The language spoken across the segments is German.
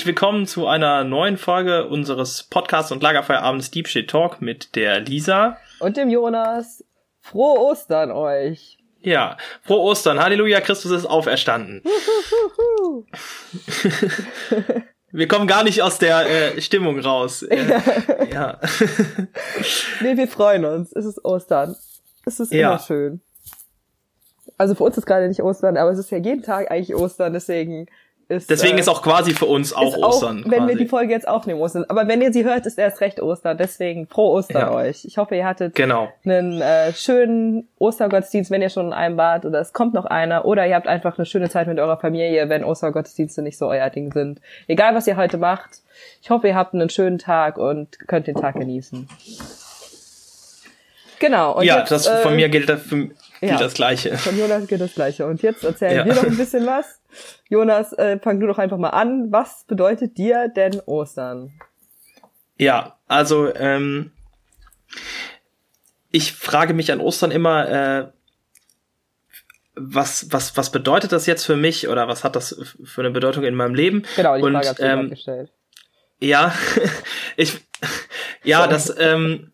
herzlich willkommen zu einer neuen Folge unseres Podcasts und Lagerfeierabends Deep Shit Talk mit der Lisa. Und dem Jonas. Frohe Ostern euch. Ja, frohe Ostern. Halleluja, Christus ist auferstanden. wir kommen gar nicht aus der äh, Stimmung raus. Äh, ja. nee, wir freuen uns. Es ist Ostern. Es ist ja. immer schön. Also für uns ist gerade nicht Ostern, aber es ist ja jeden Tag eigentlich Ostern, deswegen ist, Deswegen äh, ist auch quasi für uns auch Ostern. Auch, wenn wir die Folge jetzt aufnehmen, Ostern. Aber wenn ihr sie hört, ist erst recht Ostern. Deswegen frohe Ostern ja. euch. Ich hoffe, ihr hattet genau. einen äh, schönen Ostergottesdienst, wenn ihr schon in einem wart oder es kommt noch einer. Oder ihr habt einfach eine schöne Zeit mit eurer Familie, wenn Ostergottesdienste nicht so euer Ding sind. Egal, was ihr heute macht. Ich hoffe, ihr habt einen schönen Tag und könnt den Tag genießen. Genau. Und ja, jetzt, das von äh, mir gilt, das, gilt ja, das Gleiche. Von Jonas gilt das Gleiche. Und jetzt erzählen ja. wir noch ein bisschen was. Jonas, äh, fang du doch einfach mal an. Was bedeutet dir denn Ostern? Ja, also ähm, ich frage mich an Ostern immer, äh, was, was, was bedeutet das jetzt für mich oder was hat das für eine Bedeutung in meinem Leben? Genau, die Frage Und, ähm, gestellt. Ja, ich, ja, das, ähm,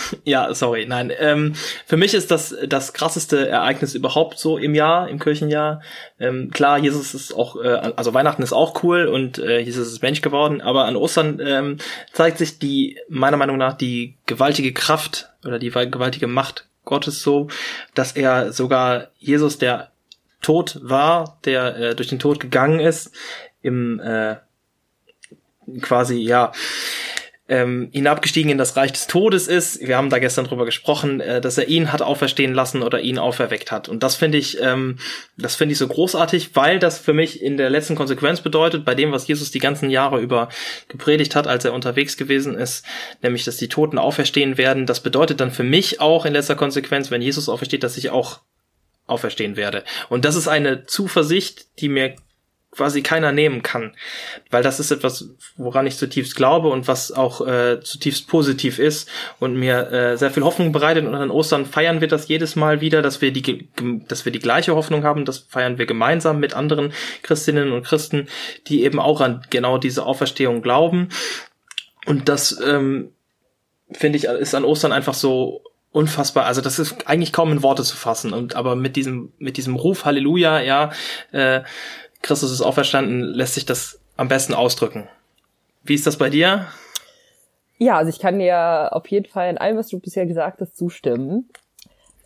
ja, sorry, nein. Ähm, für mich ist das das krasseste Ereignis überhaupt so im Jahr, im Kirchenjahr. Ähm, klar, Jesus ist auch, äh, also Weihnachten ist auch cool und äh, Jesus ist Mensch geworden, aber an Ostern ähm, zeigt sich die, meiner Meinung nach, die gewaltige Kraft oder die gewaltige Macht Gottes so, dass er sogar Jesus, der tot war, der äh, durch den Tod gegangen ist, im äh, quasi, ja, ähm, hinabgestiegen in das Reich des Todes ist. Wir haben da gestern drüber gesprochen, äh, dass er ihn hat auferstehen lassen oder ihn auferweckt hat. Und das finde ich, ähm, das finde ich so großartig, weil das für mich in der letzten Konsequenz bedeutet, bei dem, was Jesus die ganzen Jahre über gepredigt hat, als er unterwegs gewesen ist, nämlich, dass die Toten auferstehen werden. Das bedeutet dann für mich auch in letzter Konsequenz, wenn Jesus aufersteht, dass ich auch auferstehen werde. Und das ist eine Zuversicht, die mir quasi keiner nehmen kann. Weil das ist etwas, woran ich zutiefst glaube und was auch äh, zutiefst positiv ist und mir äh, sehr viel Hoffnung bereitet. Und an Ostern feiern wir das jedes Mal wieder, dass wir die, dass wir die gleiche Hoffnung haben. Das feiern wir gemeinsam mit anderen Christinnen und Christen, die eben auch an genau diese Auferstehung glauben. Und das ähm, finde ich ist an Ostern einfach so unfassbar. Also das ist eigentlich kaum in Worte zu fassen. Und aber mit diesem mit diesem Ruf Halleluja, ja. Äh, Christus ist auferstanden, lässt sich das am besten ausdrücken. Wie ist das bei dir? Ja, also ich kann dir auf jeden Fall in allem, was du bisher gesagt hast, zustimmen.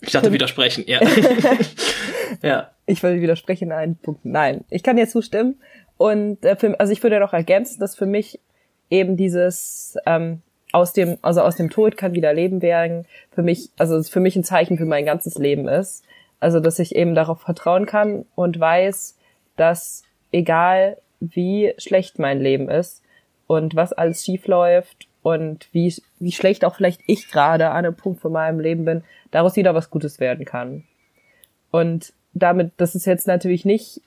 Ich dachte widersprechen, ja. ja. Ich wollte widersprechen in einem Punkt. Nein, ich kann dir zustimmen. Und äh, für, also ich würde noch ergänzen, dass für mich eben dieses ähm, aus dem, also aus dem Tod kann wieder Leben werden, für mich, also für mich ein Zeichen für mein ganzes Leben ist. Also dass ich eben darauf vertrauen kann und weiß, dass egal wie schlecht mein Leben ist und was alles schief läuft und wie, wie schlecht auch vielleicht ich gerade an einem Punkt von meinem Leben bin, daraus wieder was Gutes werden kann. Und damit, das ist jetzt natürlich nicht,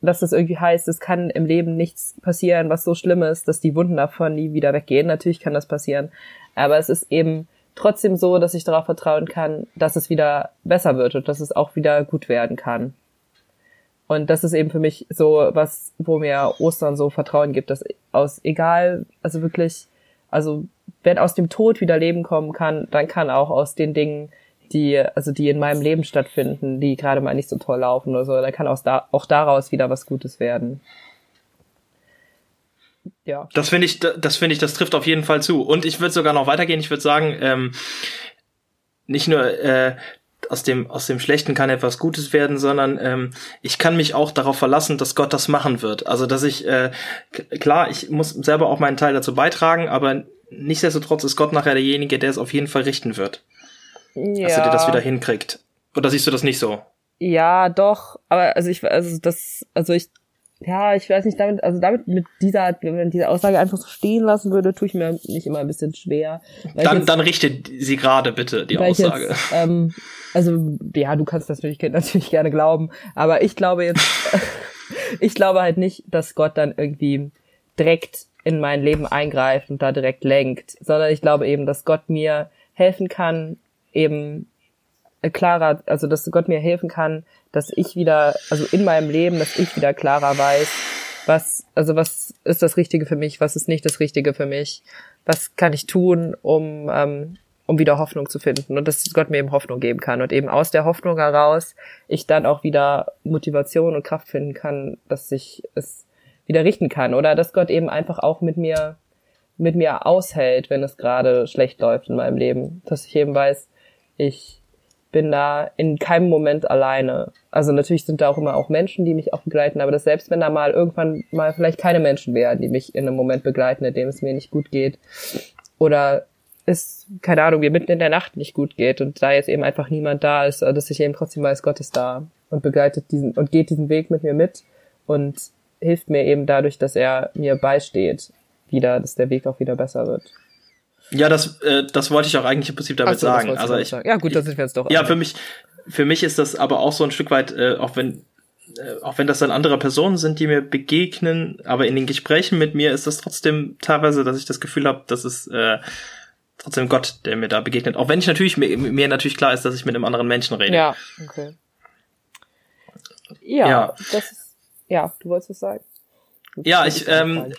dass das irgendwie heißt, es kann im Leben nichts passieren, was so schlimm ist, dass die Wunden davon nie wieder weggehen. Natürlich kann das passieren. Aber es ist eben trotzdem so, dass ich darauf vertrauen kann, dass es wieder besser wird und dass es auch wieder gut werden kann. Und das ist eben für mich so was, wo mir Ostern so Vertrauen gibt, dass aus egal, also wirklich, also wenn aus dem Tod wieder Leben kommen kann, dann kann auch aus den Dingen, die, also die in meinem Leben stattfinden, die gerade mal nicht so toll laufen oder so, dann kann aus da, auch daraus wieder was Gutes werden. Ja. Das finde ich, das finde ich, das trifft auf jeden Fall zu. Und ich würde sogar noch weitergehen. Ich würde sagen, ähm, nicht nur äh, aus dem, aus dem Schlechten kann etwas Gutes werden, sondern ähm, ich kann mich auch darauf verlassen, dass Gott das machen wird. Also dass ich, äh, klar, ich muss selber auch meinen Teil dazu beitragen, aber nichtsdestotrotz ist Gott nachher derjenige, der es auf jeden Fall richten wird. Ja. Dass er dir das wieder hinkriegt. Oder siehst du das nicht so? Ja, doch, aber also ich, also das, also ich ja, ich weiß nicht, damit, also damit mit dieser, wenn man diese Aussage einfach so stehen lassen würde, tue ich mir nicht immer ein bisschen schwer. Dann, jetzt, dann richte sie gerade bitte die Aussage. Jetzt, ähm, also, ja, du kannst das natürlich, natürlich gerne glauben, aber ich glaube jetzt, ich glaube halt nicht, dass Gott dann irgendwie direkt in mein Leben eingreift und da direkt lenkt, sondern ich glaube eben, dass Gott mir helfen kann, eben klarer, also dass Gott mir helfen kann, dass ich wieder, also in meinem Leben, dass ich wieder klarer weiß, was, also was ist das Richtige für mich, was ist nicht das Richtige für mich, was kann ich tun, um, ähm, um wieder Hoffnung zu finden und dass Gott mir eben Hoffnung geben kann und eben aus der Hoffnung heraus ich dann auch wieder Motivation und Kraft finden kann, dass ich es wieder richten kann oder dass Gott eben einfach auch mit mir mit mir aushält, wenn es gerade schlecht läuft in meinem Leben, dass ich eben weiß, ich bin da in keinem Moment alleine. Also natürlich sind da auch immer auch Menschen, die mich auch begleiten, aber dass selbst wenn da mal irgendwann mal vielleicht keine Menschen wären, die mich in einem Moment begleiten, in dem es mir nicht gut geht oder es, keine Ahnung, mir mitten in der Nacht nicht gut geht und da jetzt eben einfach niemand da ist, dass ich eben trotzdem weiß, Gott ist da und begleitet diesen und geht diesen Weg mit mir mit und hilft mir eben dadurch, dass er mir beisteht, wieder, dass der Weg auch wieder besser wird. Ja, das, äh, das wollte ich auch eigentlich im Prinzip damit so, sagen. Also ich, sagen. ja gut, das sind wir jetzt doch. Ja, für mich, für mich ist das aber auch so ein Stück weit, äh, auch wenn, äh, auch wenn das dann andere Personen sind, die mir begegnen, aber in den Gesprächen mit mir ist das trotzdem teilweise, dass ich das Gefühl habe, dass es äh, trotzdem Gott, der mir da begegnet. Auch wenn ich natürlich mir, mir natürlich klar ist, dass ich mit einem anderen Menschen rede. Ja, okay. Ja, ja. das ist, ja, du wolltest was sagen. Ja, ich ähm,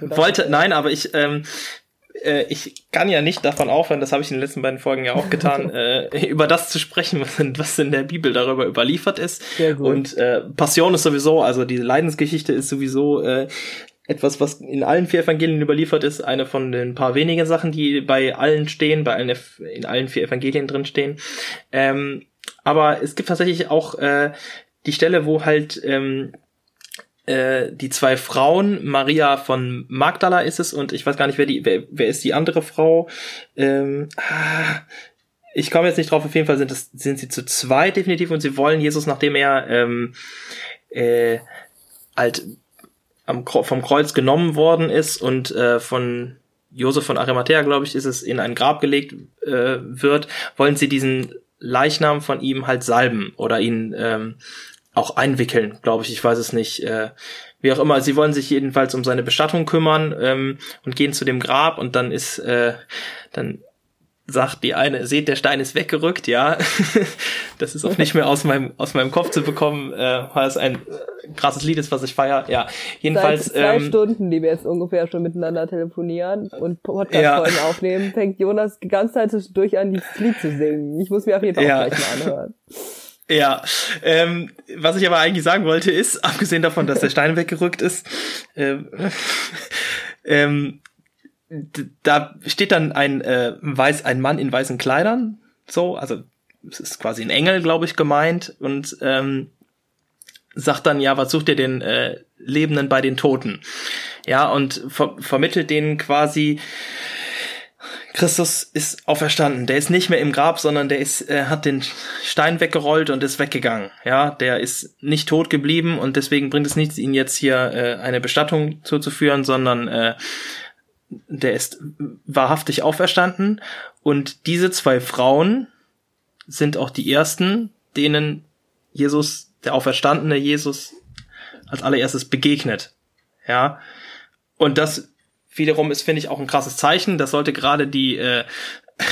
wollte, nein, aber ich ähm, äh, ich kann ja nicht davon aufhören, das habe ich in den letzten beiden Folgen ja auch getan, äh, über das zu sprechen, was in, was in der Bibel darüber überliefert ist. Und äh, Passion ist sowieso, also die Leidensgeschichte ist sowieso äh, etwas, was in allen vier Evangelien überliefert ist, eine von den paar wenigen Sachen, die bei allen stehen, bei allen in allen vier Evangelien drin stehen. Ähm, aber es gibt tatsächlich auch äh, die Stelle, wo halt ähm, äh, die zwei Frauen, Maria von Magdala ist es und ich weiß gar nicht, wer die, wer, wer ist die andere Frau? Ähm, ah, ich komme jetzt nicht drauf, auf jeden Fall sind es, sind sie zu zweit definitiv und sie wollen Jesus, nachdem er ähm, äh, halt am, vom Kreuz genommen worden ist und äh, von Josef von Arimathea, glaube ich, ist es in ein Grab gelegt äh, wird, wollen sie diesen Leichnam von ihm halt salben oder ihn ähm, auch einwickeln, glaube ich. Ich weiß es nicht. Äh, wie auch immer, sie wollen sich jedenfalls um seine Bestattung kümmern ähm, und gehen zu dem Grab und dann ist, äh, dann sagt die eine, seht, der Stein ist weggerückt, ja. das ist auch nicht mehr aus meinem, aus meinem Kopf zu bekommen, äh, weil es ein äh, krasses Lied ist, was ich feiere. Ja, jedenfalls. Seit zwei ähm, Stunden, die wir jetzt ungefähr schon miteinander telefonieren und Podcast-Folgen ja. aufnehmen, fängt Jonas die ganze Zeit durch an, dieses Lied zu singen. Ich muss mir auf jeden Fall ja. auch gleich mal anhören. Ja, ähm, was ich aber eigentlich sagen wollte ist, abgesehen davon, dass der Stein weggerückt ist, äh, ähm, da steht dann ein äh, weiß ein Mann in weißen Kleidern, so, also es ist quasi ein Engel, glaube ich, gemeint und ähm, sagt dann ja, was sucht ihr den äh, Lebenden bei den Toten? Ja, und ver vermittelt denen quasi Christus ist auferstanden. Der ist nicht mehr im Grab, sondern der ist, äh, hat den Stein weggerollt und ist weggegangen. Ja, der ist nicht tot geblieben und deswegen bringt es nichts, ihn jetzt hier äh, eine Bestattung zuzuführen, sondern äh, der ist wahrhaftig auferstanden. Und diese zwei Frauen sind auch die ersten, denen Jesus, der auferstandene Jesus, als allererstes begegnet. Ja. Und das wiederum ist, finde ich, auch ein krasses Zeichen. Das sollte gerade die äh,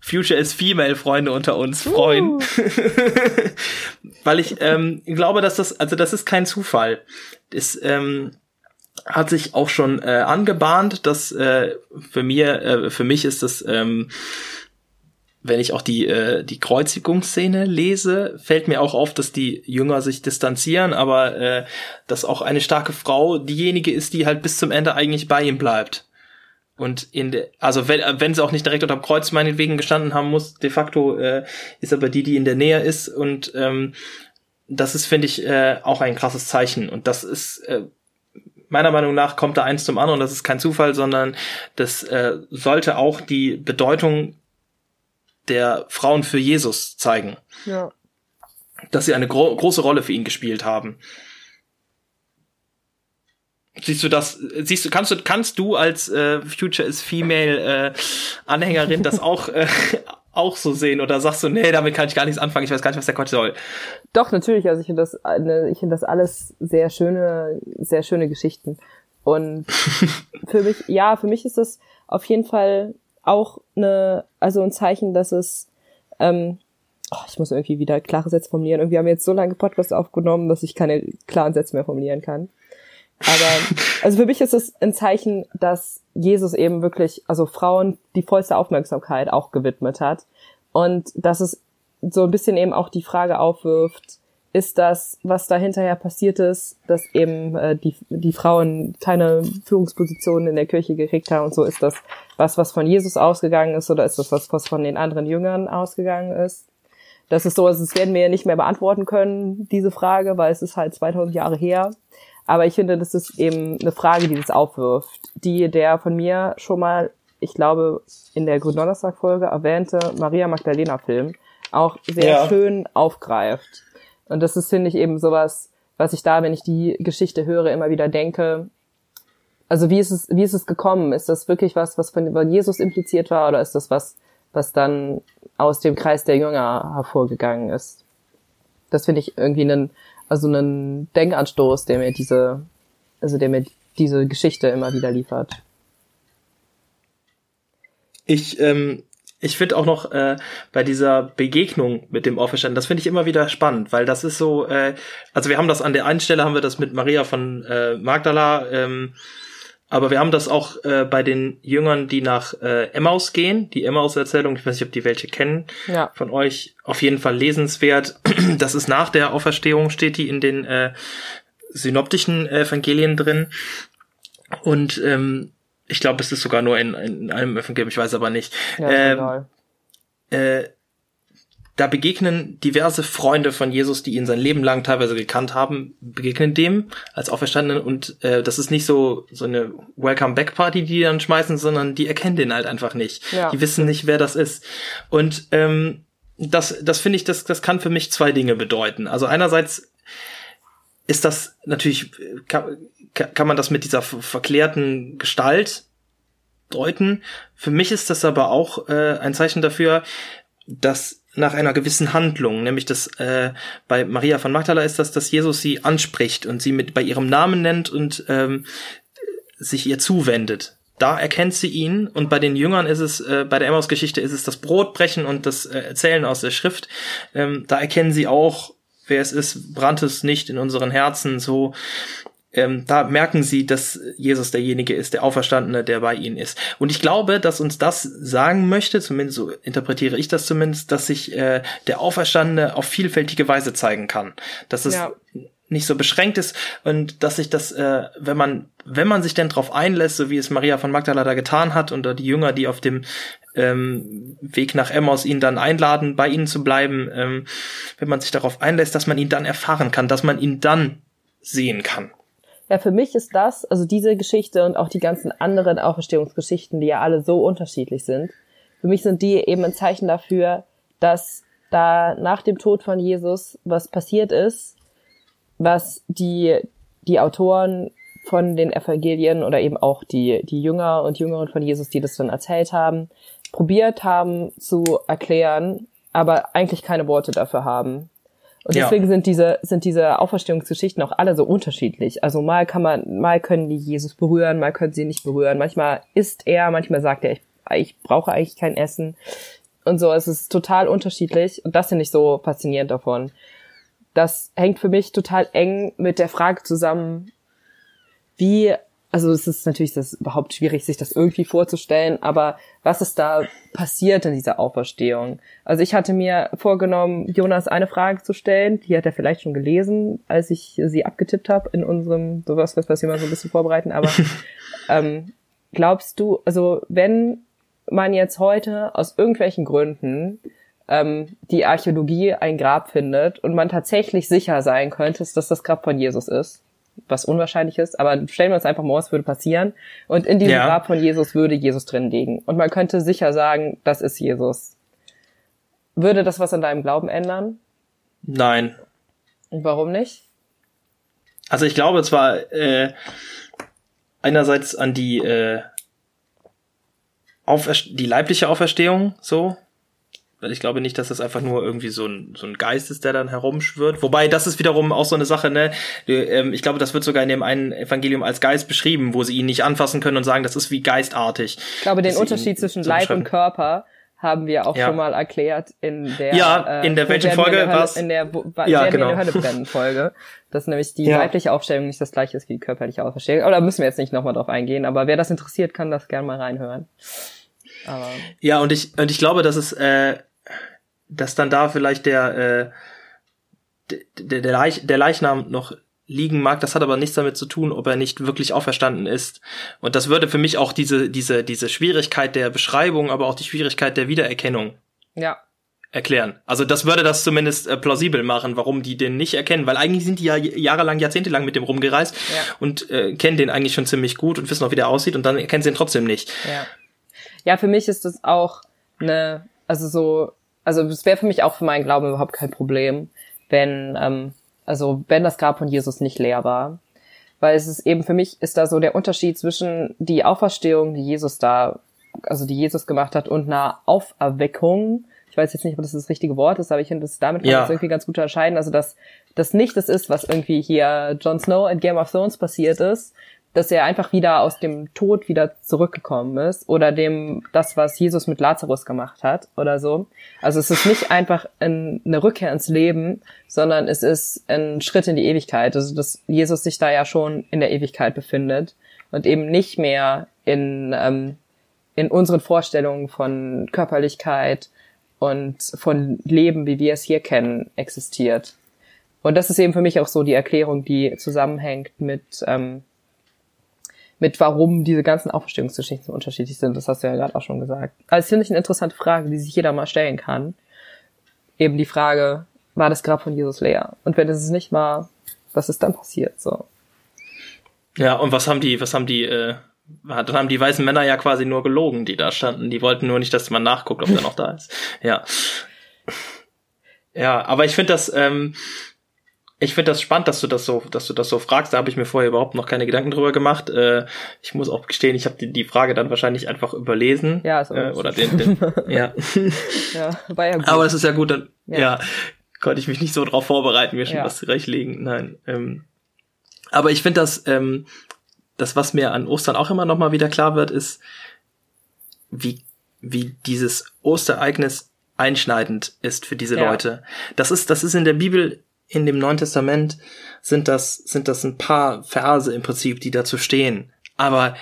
Future is Female Freunde unter uns freuen. Uh. Weil ich ähm, glaube, dass das, also das ist kein Zufall. Das ähm, hat sich auch schon äh, angebahnt, dass äh, für mir, äh, für mich ist das ähm, wenn ich auch die, äh, die Kreuzigungsszene lese, fällt mir auch auf, dass die Jünger sich distanzieren, aber äh, dass auch eine starke Frau diejenige ist, die halt bis zum Ende eigentlich bei ihm bleibt. Und in der, also wenn, wenn sie auch nicht direkt unter dem Kreuz meinetwegen gestanden haben muss, de facto äh, ist aber die, die in der Nähe ist und ähm, das ist, finde ich, äh, auch ein krasses Zeichen. Und das ist, äh, meiner Meinung nach, kommt da eins zum anderen. Das ist kein Zufall, sondern das äh, sollte auch die Bedeutung der Frauen für Jesus zeigen. Ja. Dass sie eine gro große Rolle für ihn gespielt haben. Siehst du das, siehst du, kannst du, kannst du als äh, Future is Female äh, Anhängerin das auch, äh, auch so sehen oder sagst du, nee, damit kann ich gar nichts anfangen, ich weiß gar nicht, was der Gott soll? Doch, natürlich, also ich finde das, eine, ich finde das alles sehr schöne, sehr schöne Geschichten. Und für mich, ja, für mich ist das auf jeden Fall auch eine, also ein Zeichen, dass es, ähm, oh, ich muss irgendwie wieder klare Sätze formulieren. Irgendwie haben wir jetzt so lange Podcast aufgenommen, dass ich keine klaren Sätze mehr formulieren kann. Aber also für mich ist es ein Zeichen, dass Jesus eben wirklich, also Frauen die vollste Aufmerksamkeit auch gewidmet hat. Und dass es so ein bisschen eben auch die Frage aufwirft, ist das, was da hinterher passiert ist, dass eben äh, die, die Frauen keine Führungspositionen in der Kirche gekriegt haben und so, ist das was, was von Jesus ausgegangen ist oder ist das was, was von den anderen Jüngern ausgegangen ist? Das ist so, also das werden wir ja nicht mehr beantworten können, diese Frage, weil es ist halt 2000 Jahre her. Aber ich finde, das ist eben eine Frage, die das aufwirft, die der von mir schon mal, ich glaube, in der Gründonnerstag-Folge erwähnte Maria Magdalena-Film auch sehr ja. schön aufgreift. Und das ist, finde ich, eben sowas, was ich da, wenn ich die Geschichte höre, immer wieder denke. Also wie ist es, wie ist es gekommen? Ist das wirklich was, was von Jesus impliziert war, oder ist das was, was dann aus dem Kreis der Jünger hervorgegangen ist? Das finde ich irgendwie einen, also einen Denkanstoß, der mir diese, also der mir diese Geschichte immer wieder liefert. Ich ähm, ich finde auch noch äh, bei dieser Begegnung mit dem Auferstandenen, das finde ich immer wieder spannend, weil das ist so, äh, also wir haben das an der einen Stelle haben wir das mit Maria von äh, Magdala, ähm, aber wir haben das auch äh, bei den Jüngern, die nach äh, Emmaus gehen, die Emmaus-Erzählung, ich weiß nicht, ob die welche kennen, ja. von euch, auf jeden Fall lesenswert. Das ist nach der Auferstehung, steht die in den äh, synoptischen Evangelien drin. Und ähm, ich glaube, es ist sogar nur in, in einem Evangelium, ich weiß aber nicht. Ja, äh, äh, da begegnen diverse Freunde von Jesus, die ihn sein Leben lang teilweise gekannt haben, begegnen dem als Auferstandenen und äh, das ist nicht so so eine Welcome Back Party, die die dann schmeißen, sondern die erkennen den halt einfach nicht. Ja. Die wissen nicht, wer das ist. Und ähm, das das finde ich, das das kann für mich zwei Dinge bedeuten. Also einerseits ist das natürlich kann, kann man das mit dieser verklärten Gestalt deuten. Für mich ist das aber auch äh, ein Zeichen dafür, dass nach einer gewissen Handlung, nämlich dass äh, bei Maria von Magdala ist das, dass Jesus sie anspricht und sie mit bei ihrem Namen nennt und ähm, sich ihr zuwendet. Da erkennt sie ihn und bei den Jüngern ist es, äh, bei der Emmaus-Geschichte ist es das Brotbrechen und das äh, Erzählen aus der Schrift. Ähm, da erkennen sie auch, wer es ist, brannt es nicht in unseren Herzen so ähm, da merken sie, dass Jesus derjenige ist, der Auferstandene, der bei ihnen ist. Und ich glaube, dass uns das sagen möchte, zumindest so interpretiere ich das zumindest, dass sich äh, der Auferstandene auf vielfältige Weise zeigen kann. Dass es ja. nicht so beschränkt ist und dass sich das, äh, wenn man, wenn man sich denn drauf einlässt, so wie es Maria von Magdala da getan hat und die Jünger, die auf dem ähm, Weg nach Emmaus ihn dann einladen, bei ihnen zu bleiben, ähm, wenn man sich darauf einlässt, dass man ihn dann erfahren kann, dass man ihn dann sehen kann. Ja, für mich ist das, also diese Geschichte und auch die ganzen anderen Auferstehungsgeschichten, die ja alle so unterschiedlich sind, für mich sind die eben ein Zeichen dafür, dass da nach dem Tod von Jesus was passiert ist, was die, die Autoren von den Evangelien oder eben auch die, die Jünger und Jüngeren von Jesus, die das dann erzählt haben, probiert haben zu erklären, aber eigentlich keine Worte dafür haben. Und deswegen ja. sind diese, sind diese Auferstehungsgeschichten auch alle so unterschiedlich. Also mal kann man, mal können die Jesus berühren, mal können sie nicht berühren. Manchmal isst er, manchmal sagt er, ich, ich brauche eigentlich kein Essen. Und so, es ist total unterschiedlich. Und das finde ich so faszinierend davon. Das hängt für mich total eng mit der Frage zusammen, wie also es ist natürlich das überhaupt schwierig, sich das irgendwie vorzustellen, aber was ist da passiert in dieser Auferstehung? Also ich hatte mir vorgenommen, Jonas eine Frage zu stellen, die hat er vielleicht schon gelesen, als ich sie abgetippt habe in unserem, sowas, was wir mal so ein bisschen vorbereiten, aber ähm, glaubst du, also wenn man jetzt heute aus irgendwelchen Gründen ähm, die Archäologie ein Grab findet und man tatsächlich sicher sein könnte, dass das Grab von Jesus ist, was unwahrscheinlich ist, aber stellen wir uns einfach mal vor, es würde passieren. Und in diesem ja. Grab von Jesus würde Jesus drin liegen. Und man könnte sicher sagen, das ist Jesus. Würde das was an deinem Glauben ändern? Nein. Und warum nicht? Also ich glaube zwar äh, einerseits an die äh, die leibliche Auferstehung so, ich glaube nicht, dass das einfach nur irgendwie so ein, so ein Geist ist, der dann herumschwirrt. Wobei, das ist wiederum auch so eine Sache, ne? Ähm, ich glaube, das wird sogar in dem einen Evangelium als Geist beschrieben, wo sie ihn nicht anfassen können und sagen, das ist wie geistartig. Ich glaube, den Unterschied zwischen Leib und Körper haben wir auch ja. schon mal erklärt in der ja in der äh, welchen Folge war in der wo, ja, genau. in der Hölle brennen Folge dass nämlich die ja. weibliche Aufstellung nicht das gleiche ist wie die körperliche Aufstellung aber da müssen wir jetzt nicht nochmal drauf eingehen aber wer das interessiert kann das gerne mal reinhören aber ja und ich und ich glaube dass es äh, dass dann da vielleicht der äh, der, der, Leich, der Leichnam noch liegen mag, das hat aber nichts damit zu tun, ob er nicht wirklich auferstanden ist. Und das würde für mich auch diese, diese, diese Schwierigkeit der Beschreibung, aber auch die Schwierigkeit der Wiedererkennung ja. erklären. Also das würde das zumindest äh, plausibel machen, warum die den nicht erkennen, weil eigentlich sind die ja jahrelang, jahrzehntelang mit dem rumgereist ja. und äh, kennen den eigentlich schon ziemlich gut und wissen auch, wie der aussieht und dann erkennen sie ihn trotzdem nicht. Ja, ja für mich ist das auch eine, also so, also es wäre für mich auch für meinen Glauben überhaupt kein Problem, wenn ähm, also wenn das Grab von Jesus nicht leer war. Weil es ist eben für mich ist da so der Unterschied zwischen die Auferstehung, die Jesus da, also die Jesus gemacht hat, und einer Auferweckung. Ich weiß jetzt nicht, ob das das richtige Wort ist, aber ich finde, das damit kann man ja. irgendwie ganz gut unterscheiden. Also dass das nicht das ist, was irgendwie hier Jon Snow in Game of Thrones passiert ist, dass er einfach wieder aus dem Tod wieder zurückgekommen ist oder dem das, was Jesus mit Lazarus gemacht hat oder so. Also es ist nicht einfach ein, eine Rückkehr ins Leben, sondern es ist ein Schritt in die Ewigkeit. Also dass Jesus sich da ja schon in der Ewigkeit befindet und eben nicht mehr in ähm, in unseren Vorstellungen von Körperlichkeit und von Leben, wie wir es hier kennen, existiert. Und das ist eben für mich auch so die Erklärung, die zusammenhängt mit ähm, mit warum diese ganzen Auferstehungsgeschichten so unterschiedlich sind. Das hast du ja gerade auch schon gesagt. Also finde ich eine interessante Frage, die sich jeder mal stellen kann. Eben die Frage, war das Grab von Jesus leer? Und wenn es nicht war, was ist dann passiert? So. Ja, und was haben die, was haben die, äh, dann haben die weißen Männer ja quasi nur gelogen, die da standen. Die wollten nur nicht, dass man nachguckt, ob der noch da ist. Ja. Ja, aber ich finde das, ähm, ich finde das spannend, dass du das so, dass du das so fragst. Da habe ich mir vorher überhaupt noch keine Gedanken drüber gemacht. Äh, ich muss auch gestehen, ich habe die, die Frage dann wahrscheinlich einfach überlesen. Ja, so äh, oder den, den ja. ja, war ja gut. Aber es ist ja gut, dann ja. ja. konnte ich mich nicht so drauf vorbereiten, mir schon ja. was zurechtlegen. Nein. Ähm, aber ich finde das, ähm, das, was mir an Ostern auch immer noch mal wieder klar wird, ist, wie wie dieses Ostereignis einschneidend ist für diese ja. Leute. Das ist, das ist in der Bibel in dem Neuen Testament sind das, sind das ein paar Verse im Prinzip, die dazu stehen. Aber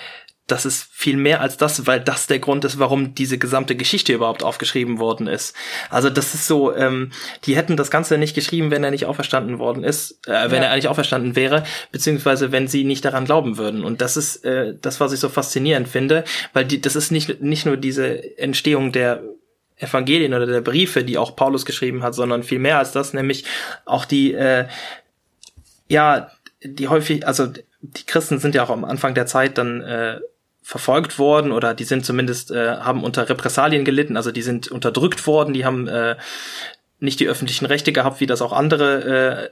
das ist viel mehr als das, weil das der Grund ist, warum diese gesamte Geschichte überhaupt aufgeschrieben worden ist. Also das ist so, ähm, die hätten das Ganze nicht geschrieben, wenn er nicht auferstanden worden ist, äh, wenn ja. er eigentlich auferstanden wäre, beziehungsweise wenn sie nicht daran glauben würden. Und das ist äh, das, was ich so faszinierend finde, weil die, das ist nicht nicht nur diese Entstehung der Evangelien oder der Briefe, die auch Paulus geschrieben hat, sondern viel mehr als das, nämlich auch die, äh, ja, die häufig, also die Christen sind ja auch am Anfang der Zeit dann äh, verfolgt worden oder die sind zumindest äh, haben unter Repressalien gelitten, also die sind unterdrückt worden, die haben äh, nicht die öffentlichen Rechte gehabt, wie das auch andere äh,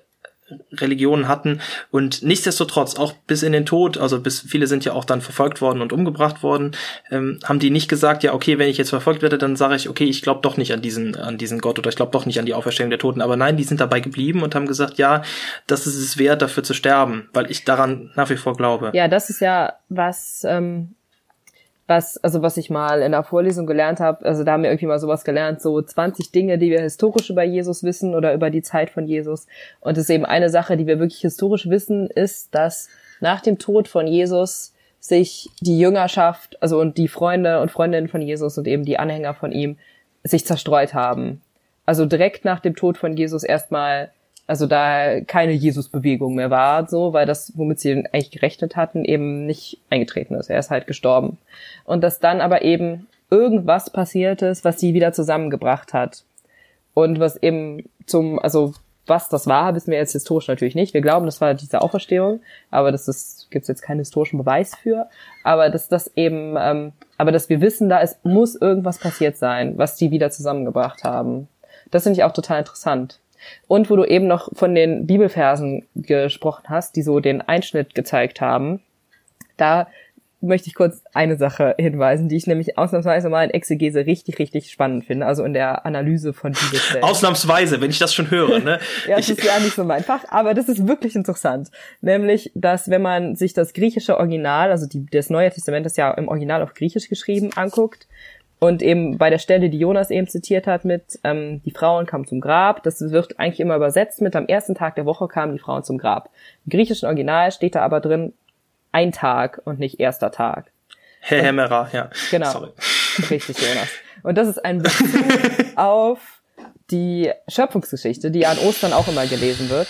Religionen hatten und nichtsdestotrotz auch bis in den Tod, also bis viele sind ja auch dann verfolgt worden und umgebracht worden, ähm, haben die nicht gesagt, ja okay, wenn ich jetzt verfolgt werde, dann sage ich, okay, ich glaube doch nicht an diesen an diesen Gott oder ich glaube doch nicht an die Auferstehung der Toten, aber nein, die sind dabei geblieben und haben gesagt, ja, das ist es wert, dafür zu sterben, weil ich daran nach wie vor glaube. Ja, das ist ja was ähm, was, also was ich mal in der Vorlesung gelernt habe, also da haben wir irgendwie mal sowas gelernt, so 20 Dinge, die wir historisch über Jesus wissen oder über die Zeit von Jesus. Und es ist eben eine Sache, die wir wirklich historisch wissen, ist, dass nach dem Tod von Jesus sich die Jüngerschaft, also und die Freunde und Freundinnen von Jesus und eben die Anhänger von ihm sich zerstreut haben. Also direkt nach dem Tod von Jesus erstmal also da keine Jesus-Bewegung mehr war, so, weil das, womit sie eigentlich gerechnet hatten, eben nicht eingetreten ist. Er ist halt gestorben. Und dass dann aber eben irgendwas passiert ist, was sie wieder zusammengebracht hat. Und was eben zum, also was das war, wissen wir jetzt historisch natürlich nicht. Wir glauben, das war diese Auferstehung, aber das ist, gibt's jetzt keinen historischen Beweis für. Aber dass das eben, ähm, aber dass wir wissen, da es muss irgendwas passiert sein, was die wieder zusammengebracht haben. Das finde ich auch total interessant. Und wo du eben noch von den Bibelversen gesprochen hast, die so den Einschnitt gezeigt haben, da möchte ich kurz eine Sache hinweisen, die ich nämlich ausnahmsweise mal in Exegese richtig, richtig spannend finde, also in der Analyse von Bibelstellen. Ausnahmsweise, wenn ich das schon höre, ne? ja, das ist ja nicht so mein Fach, aber das ist wirklich interessant. Nämlich, dass wenn man sich das griechische Original, also die, das Neue Testament ist ja im Original auf Griechisch geschrieben, anguckt, Und eben bei der Stelle, die Jonas eben zitiert hat, mit ähm, die Frauen kamen zum Grab, das wird eigentlich immer übersetzt mit am ersten Tag der Woche kamen die Frauen zum Grab. Im griechischen Original steht da aber drin ein Tag und nicht erster Tag. Hämmerer, ja. Genau. Sorry. Richtig, Jonas. Und das ist ein Bezug auf die Schöpfungsgeschichte, die an Ostern auch immer gelesen wird,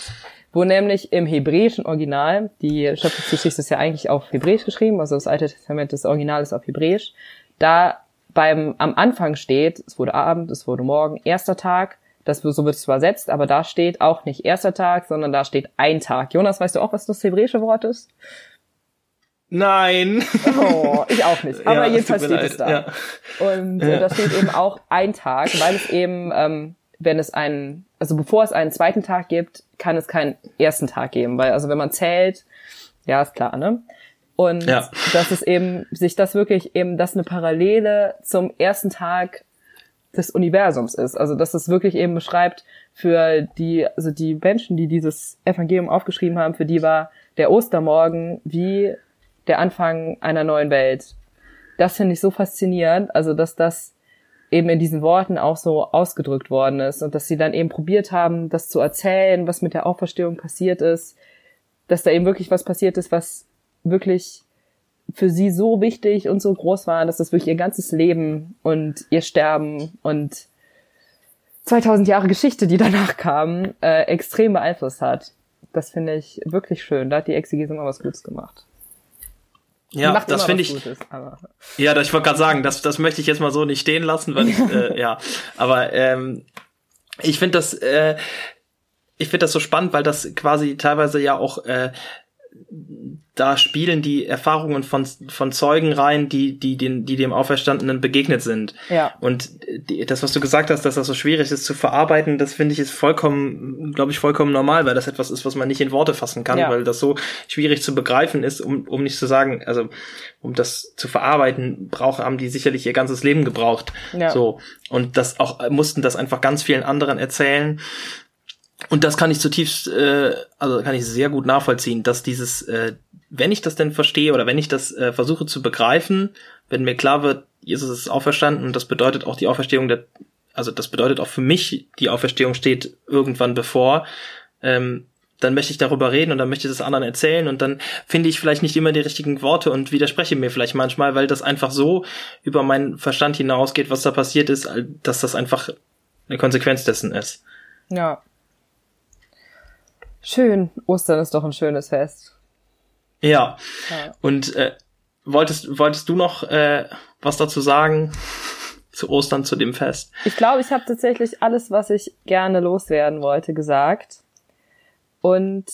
wo nämlich im hebräischen Original, die Schöpfungsgeschichte ist ja eigentlich auf Hebräisch geschrieben, also das Alte Testament des Original ist auf Hebräisch, da beim am Anfang steht, es wurde Abend, es wurde Morgen, erster Tag, das so wird es übersetzt, aber da steht auch nicht erster Tag, sondern da steht ein Tag. Jonas, weißt du auch, was das hebräische Wort ist? Nein. Oh, ich auch nicht. Aber ja, jedenfalls steht leid. es da. Ja. Und äh, ja. da steht eben auch ein Tag, weil es eben, ähm, wenn es einen, also bevor es einen zweiten Tag gibt, kann es keinen ersten Tag geben, weil also wenn man zählt, ja, ist klar, ne? Und ja. dass es eben, sich das wirklich eben, dass eine Parallele zum ersten Tag des Universums ist. Also dass es wirklich eben beschreibt, für die, also die Menschen, die dieses Evangelium aufgeschrieben haben, für die war der Ostermorgen wie der Anfang einer neuen Welt. Das finde ich so faszinierend, also dass das eben in diesen Worten auch so ausgedrückt worden ist und dass sie dann eben probiert haben, das zu erzählen, was mit der Auferstehung passiert ist, dass da eben wirklich was passiert ist, was wirklich für sie so wichtig und so groß war, dass das wirklich ihr ganzes Leben und ihr Sterben und 2000 Jahre Geschichte, die danach kamen, äh, extrem beeinflusst hat. Das finde ich wirklich schön. Da hat die Exegese mal was Gutes gemacht. Ja, das finde ich. Gutes, ja, ich wollte gerade sagen, das, das möchte ich jetzt mal so nicht stehen lassen, weil ich, äh, ja, aber ähm, ich finde das, äh, ich finde das so spannend, weil das quasi teilweise ja auch äh, da spielen die Erfahrungen von, von Zeugen rein, die, die, den, die dem Auferstandenen begegnet sind. Ja. Und die, das, was du gesagt hast, dass das so schwierig ist zu verarbeiten, das finde ich ist vollkommen, glaube ich, vollkommen normal, weil das etwas ist, was man nicht in Worte fassen kann, ja. weil das so schwierig zu begreifen ist, um, um nicht zu sagen, also, um das zu verarbeiten, brauchen, haben die sicherlich ihr ganzes Leben gebraucht. Ja. So. Und das auch, mussten das einfach ganz vielen anderen erzählen. Und das kann ich zutiefst, äh, also kann ich sehr gut nachvollziehen, dass dieses, äh, wenn ich das denn verstehe oder wenn ich das äh, versuche zu begreifen, wenn mir klar wird, Jesus ist auferstanden und das bedeutet auch die Auferstehung der, also das bedeutet auch für mich, die Auferstehung steht irgendwann bevor, ähm, dann möchte ich darüber reden und dann möchte ich das anderen erzählen und dann finde ich vielleicht nicht immer die richtigen Worte und widerspreche mir vielleicht manchmal, weil das einfach so über meinen Verstand hinausgeht, was da passiert ist, dass das einfach eine Konsequenz dessen ist. Ja. Schön. Ostern ist doch ein schönes Fest. Ja. ja. Und äh, wolltest, wolltest du noch äh, was dazu sagen? zu Ostern, zu dem Fest? Ich glaube, ich habe tatsächlich alles, was ich gerne loswerden wollte, gesagt. Und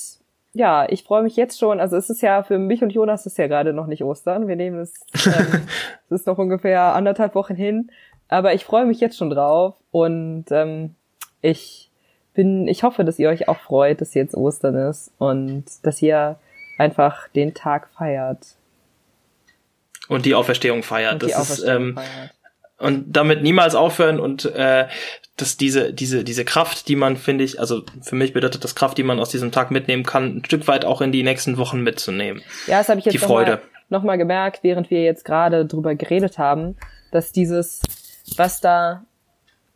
ja, ich freue mich jetzt schon. Also es ist ja für mich und Jonas ist ja gerade noch nicht Ostern. Wir nehmen es, ähm, es ist noch ungefähr anderthalb Wochen hin. Aber ich freue mich jetzt schon drauf und ähm, ich bin, ich hoffe, dass ihr euch auch freut, dass jetzt Ostern ist und dass ihr einfach den Tag feiert. Und die Auferstehung feiert. Und das Auferstehung ist, ähm, feiert. Und damit niemals aufhören und äh, dass diese, diese, diese Kraft, die man, finde ich, also für mich bedeutet das Kraft, die man aus diesem Tag mitnehmen kann, ein Stück weit auch in die nächsten Wochen mitzunehmen. Ja, das habe ich jetzt die Freude. Noch mal gemerkt, während wir jetzt gerade drüber geredet haben, dass dieses, was da,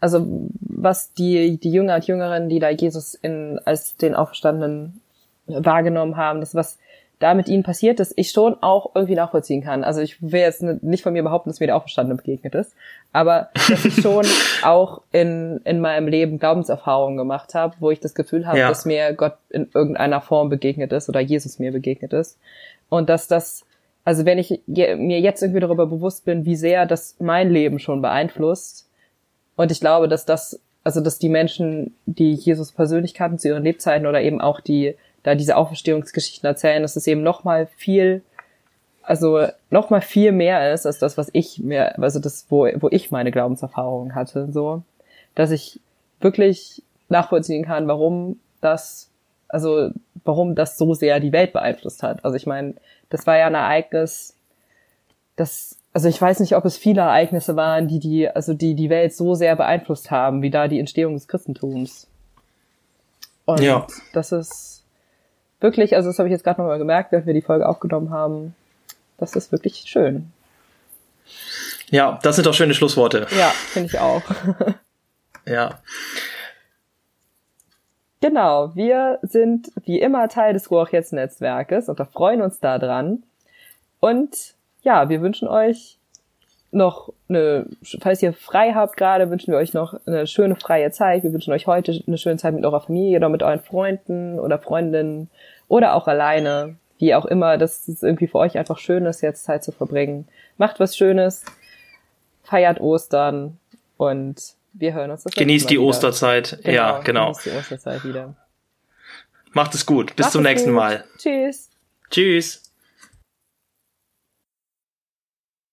also was die, die Jünger und Jüngerinnen, die da Jesus in, als den Auferstandenen wahrgenommen haben, das was da mit ihnen passiert ist, ich schon auch irgendwie nachvollziehen kann. Also ich will jetzt nicht von mir behaupten, dass mir der Auferstandene begegnet ist, aber dass ich schon auch in, in meinem Leben Glaubenserfahrungen gemacht habe, wo ich das Gefühl habe, ja. dass mir Gott in irgendeiner Form begegnet ist oder Jesus mir begegnet ist. Und dass das, also wenn ich mir jetzt irgendwie darüber bewusst bin, wie sehr das mein Leben schon beeinflusst, und ich glaube, dass das, also dass die Menschen, die Jesus persönlich kannten zu ihren Lebzeiten oder eben auch die da diese Auferstehungsgeschichten erzählen, dass es eben noch mal viel, also noch mal viel mehr ist als das, was ich mir, also das, wo, wo ich meine Glaubenserfahrungen hatte, so, dass ich wirklich nachvollziehen kann, warum das, also warum das so sehr die Welt beeinflusst hat. Also ich meine, das war ja ein Ereignis, das, also ich weiß nicht, ob es viele Ereignisse waren, die die, also die die Welt so sehr beeinflusst haben, wie da die Entstehung des Christentums. Und ja. das ist wirklich, also das habe ich jetzt gerade nochmal gemerkt, während wir die Folge aufgenommen haben. Das ist wirklich schön. Ja, das sind doch schöne Schlussworte. Ja, finde ich auch. ja. Genau, wir sind wie immer Teil des Ruach jetzt Netzwerkes und wir freuen uns da dran. Und ja, wir wünschen euch noch eine, falls ihr frei habt gerade, wünschen wir euch noch eine schöne freie Zeit. Wir wünschen euch heute eine schöne Zeit mit eurer Familie oder mit euren Freunden oder Freundinnen oder auch alleine, wie auch immer, dass es irgendwie für euch einfach schön ist, jetzt Zeit zu verbringen. Macht was Schönes, feiert Ostern und wir hören uns das Genießt die wieder. Osterzeit. Genau, ja, genau. Genießt die Osterzeit wieder. Macht es gut. Bis Macht zum nächsten gut. Mal. Tschüss. Tschüss.